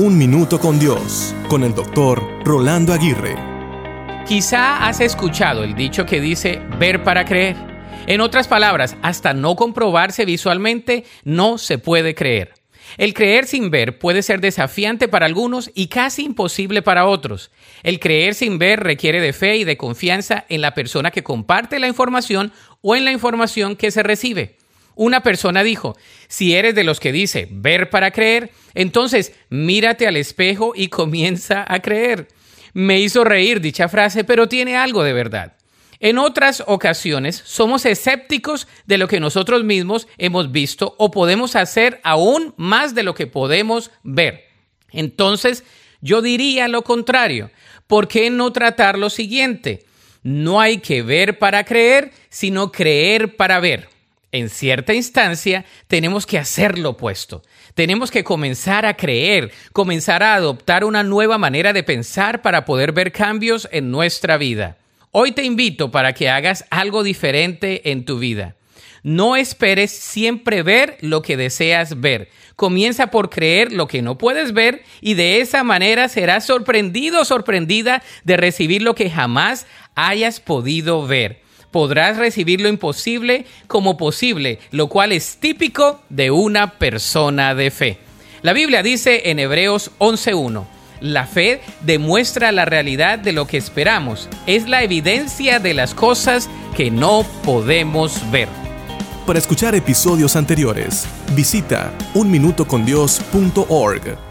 Un Minuto con Dios, con el doctor Rolando Aguirre. Quizá has escuchado el dicho que dice ver para creer. En otras palabras, hasta no comprobarse visualmente, no se puede creer. El creer sin ver puede ser desafiante para algunos y casi imposible para otros. El creer sin ver requiere de fe y de confianza en la persona que comparte la información o en la información que se recibe. Una persona dijo, si eres de los que dice ver para creer, entonces mírate al espejo y comienza a creer. Me hizo reír dicha frase, pero tiene algo de verdad. En otras ocasiones somos escépticos de lo que nosotros mismos hemos visto o podemos hacer aún más de lo que podemos ver. Entonces, yo diría lo contrario. ¿Por qué no tratar lo siguiente? No hay que ver para creer, sino creer para ver en cierta instancia, tenemos que hacer lo opuesto. Tenemos que comenzar a creer, comenzar a adoptar una nueva manera de pensar para poder ver cambios en nuestra vida. Hoy te invito para que hagas algo diferente en tu vida. No esperes siempre ver lo que deseas ver. Comienza por creer lo que no puedes ver y de esa manera serás sorprendido o sorprendida de recibir lo que jamás hayas podido ver podrás recibir lo imposible como posible, lo cual es típico de una persona de fe. La Biblia dice en Hebreos 11.1, la fe demuestra la realidad de lo que esperamos, es la evidencia de las cosas que no podemos ver. Para escuchar episodios anteriores, visita unminutocondios.org.